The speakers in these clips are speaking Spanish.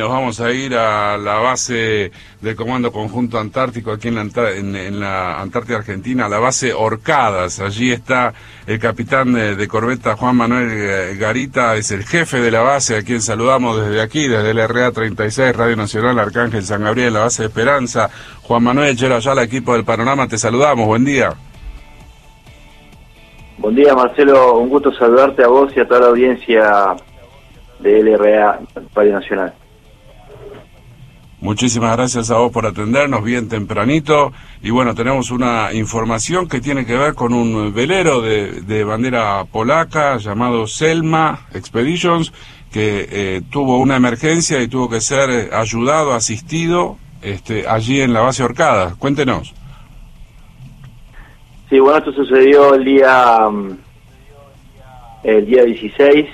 Nos vamos a ir a la base del Comando Conjunto Antártico aquí en la, en- la Antártida Argentina, la base Orcadas. Allí está el capitán de, corbeta Juan Manuel eh, Garita, es el jefe de la base, a quien saludamos desde aquí, desde el RA 36, Radio Nacional Arcángel San Gabriel, la base de Esperanza. Juan Manuel Chelo Ayala, equipo del Panorama, te saludamos, buen día. Buen día Marcelo, un gusto saludarte a vos y a toda la audiencia de LRA Radio Nacional. Muchísimas gracias a vos por atendernos bien tempranito. Y bueno, tenemos una información que tiene que ver con un velero de, de bandera polaca llamado Selma Expeditions, que eh, tuvo una emergencia y tuvo que ser eh, ayudado, asistido este, allí en la base Orcada. Cuéntenos. Sí, bueno, esto sucedió el día mm, el día 16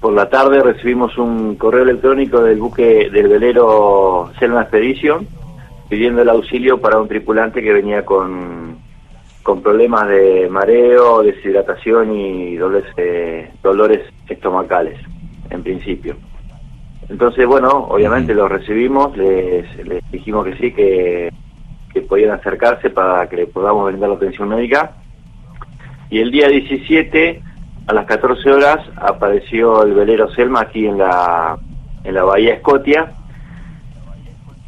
por la tarde recibimos un correo electrónico del buque del velero Selma Expedition pidiendo el auxilio para un tripulante que venía con con problemas de mareo, deshidratación y dolores eh, dolores estomacales en principio. Entonces, bueno, obviamente los recibimos, les, les dijimos que sí, que, que podían acercarse para que le podamos brindar la atención médica. Y el día 17, a las 14 horas, apareció el velero Selma aquí en la, en la Bahía Escotia,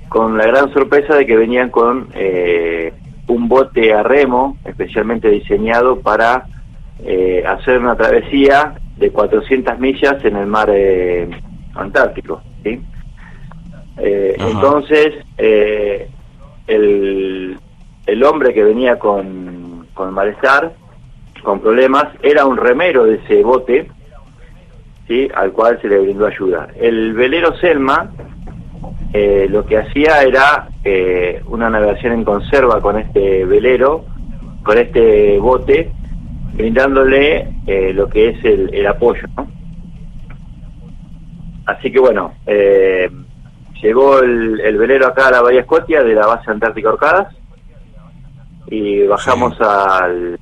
con la gran sorpresa de que venían con eh, un bote a remo especialmente diseñado para eh, hacer una travesía de 400 millas en el mar eh, Antártico. ¿sí? Eh, entonces, eh, el, el hombre que venía con, con malestar, con problemas, era un remero de ese bote, ¿sí? al cual se le brindó ayuda. El velero Selma eh, lo que hacía era eh, una navegación en conserva con este velero, con este bote, brindándole eh, lo que es el, el apoyo. ¿no? Así que bueno, eh, llegó el, el velero acá a la Bahía Escotia de la base Antártica Orcadas y bajamos Sí. al,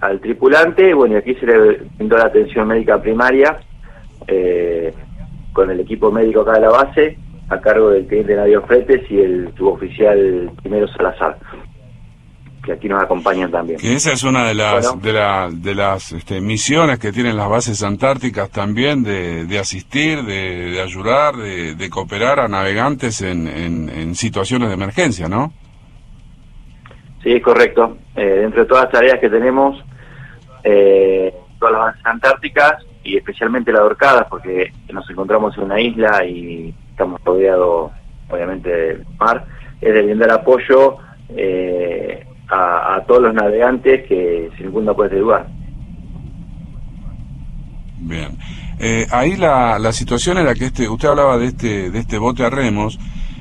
al tripulante, bueno, y aquí se le brindó la atención médica primaria eh, con el equipo médico acá de la base, a cargo del teniente Nadio Fretes y el suboficial primero Salazar, que aquí nos acompañan también. Que esa es una de las Bueno. de, la- de las este, misiones que tienen las bases antárticas también de, de asistir, de, de ayudar, de, de cooperar a navegantes en, en, en situaciones de emergencia, ¿no? Sí, es correcto. Eh, dentro de todas las tareas que tenemos, eh, todas las bases antárticas y especialmente la de porque nos encontramos en una isla y estamos rodeados, obviamente, del mar, es de brindar apoyo eh, a, todos los navegantes que circundan por este lugar. Bien. Eh, ahí la, la situación era que este, usted hablaba de este, de este bote a remos,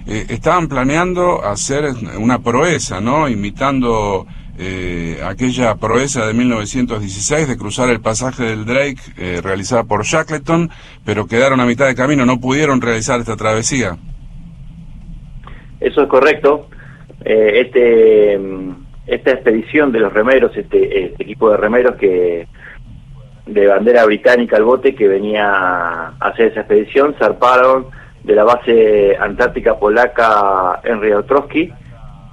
estaban planeando hacer una proeza, ¿no? Imitando eh, aquella proeza de 1916 de cruzar el pasaje del Drake eh, realizada por Shackleton, pero quedaron a mitad de camino, no pudieron realizar esta travesía. Eso es correcto. Eh, este, mm, esta expedición de los remeros, este, este equipo de remeros que de bandera británica al bote que venía a hacer esa expedición, zarparon de la base antártica polaca Henry Ostrowski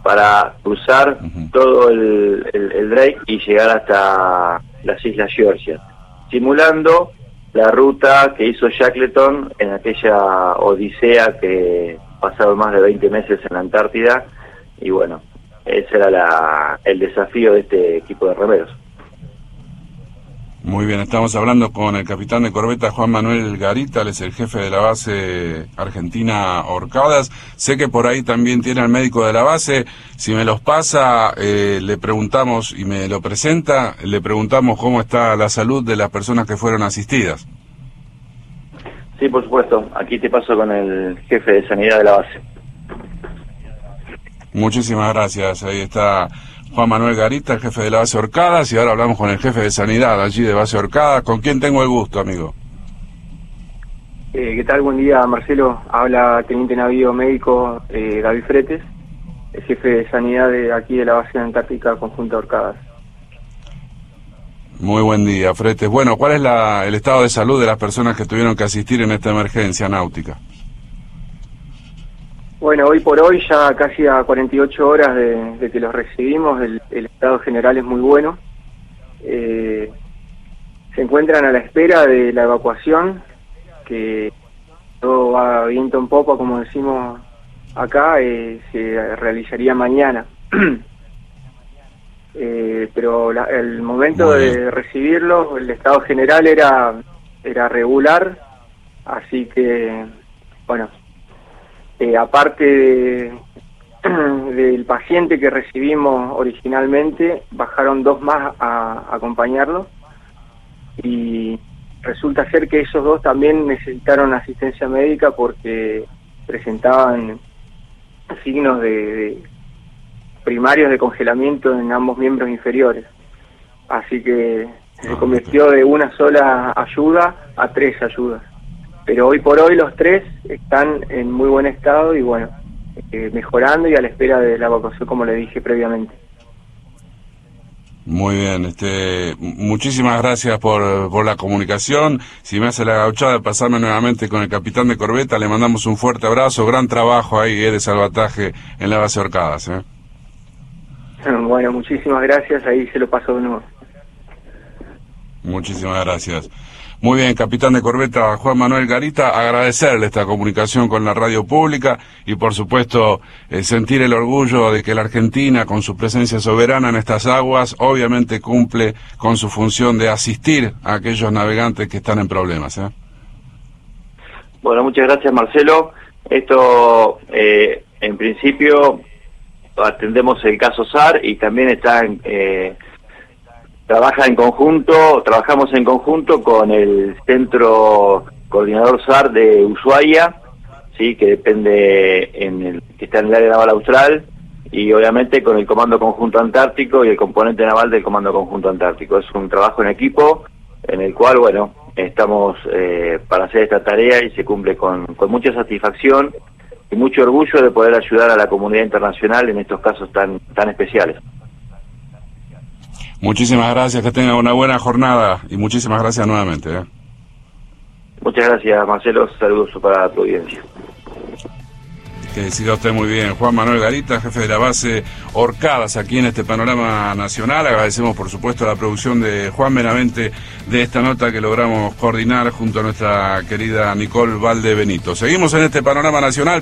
para cruzar todo el, el- el Drake y llegar hasta las Islas Georgia, simulando la ruta que hizo Shackleton en aquella odisea que pasaron más de 20 meses en la Antártida y bueno, ese era la- el desafío de este equipo de remeros. Muy bien, estamos hablando con el capitán de corbeta Juan Manuel Garita, él es el jefe de la base argentina Orcadas. Sé que por ahí también tiene al médico de la base. Si me los pasa, eh, le preguntamos y me lo presenta, le preguntamos cómo está la salud de las personas que fueron asistidas. Sí, por supuesto. Aquí te paso con el jefe de sanidad de la base. Muchísimas gracias. Ahí está Juan Manuel Garita, el jefe de la base Orcadas, y ahora hablamos con el jefe de sanidad allí de base Orcadas. ¿Con quién tengo el gusto, amigo? Eh, ¿Qué tal? Buen día, Marcelo. Habla Teniente Navío Médico eh, David Fretes, el jefe de sanidad de aquí de la base antártica conjunta Orcadas. Muy buen día, Fretes. Bueno, ¿cuál es la- el estado de salud de las personas que tuvieron que asistir en esta emergencia náutica? Bueno, hoy por hoy, ya casi a 48 horas de, que los recibimos, el, estado general es muy bueno. Eh, se encuentran a la espera de la evacuación, que todo va viento en popa, como decimos acá, eh, se realizaría mañana. Eh, pero el momento de recibirlo, el estado general era, era regular, así que, bueno, eh, aparte del paciente que recibimos originalmente, bajaron dos más a, acompañarlo. Y resulta ser que esos dos también necesitaron asistencia médica porque presentaban signos de, primarios de congelamiento en ambos miembros inferiores. Así que se ah, convirtió de una sola ayuda a tres ayudas pero hoy por hoy los tres están en muy buen estado y bueno, eh, mejorando y a la espera de la evacuación como le dije previamente. Muy bien, este, muchísimas gracias por, por la comunicación. Si me hace la gauchada de pasarme nuevamente con el capitán de corbeta, le mandamos un fuerte abrazo, gran trabajo ahí de salvataje en la base Orcadas. ¿eh? Bueno, muchísimas gracias, ahí se lo paso de nuevo. Muchísimas gracias. Muy bien, capitán de corbeta Juan Manuel Garita, agradecerle esta comunicación con la radio pública y por supuesto eh, sentir el orgullo de que la Argentina, con su presencia soberana en estas aguas, obviamente cumple con su función de asistir a aquellos navegantes que están en problemas. ¿eh? Bueno, muchas gracias Marcelo. Esto, eh, en principio, atendemos el caso SAR y también está en trabaja en conjunto, trabajamos en conjunto con el Centro Coordinador SAR de Ushuaia, sí, que depende en el, que está en el área naval austral, y obviamente con el Comando Conjunto Antártico y el componente naval del Comando Conjunto Antártico. Es un trabajo en equipo en el cual, bueno, estamos eh, para hacer esta tarea y se cumple con, con mucha satisfacción y mucho orgullo de poder ayudar a la comunidad internacional en estos casos tan, tan especiales. Muchísimas gracias, que tenga una buena jornada y muchísimas gracias nuevamente. ¿eh? Muchas gracias, Marcelo. Saludos para tu audiencia. Que siga usted muy bien. Juan Manuel Garita, jefe de la base Orcadas, aquí en este panorama nacional. Agradecemos, por supuesto, la producción de Juan Benavente de esta nota que logramos coordinar junto a nuestra querida Nicole Valde Benito. Seguimos en este panorama nacional.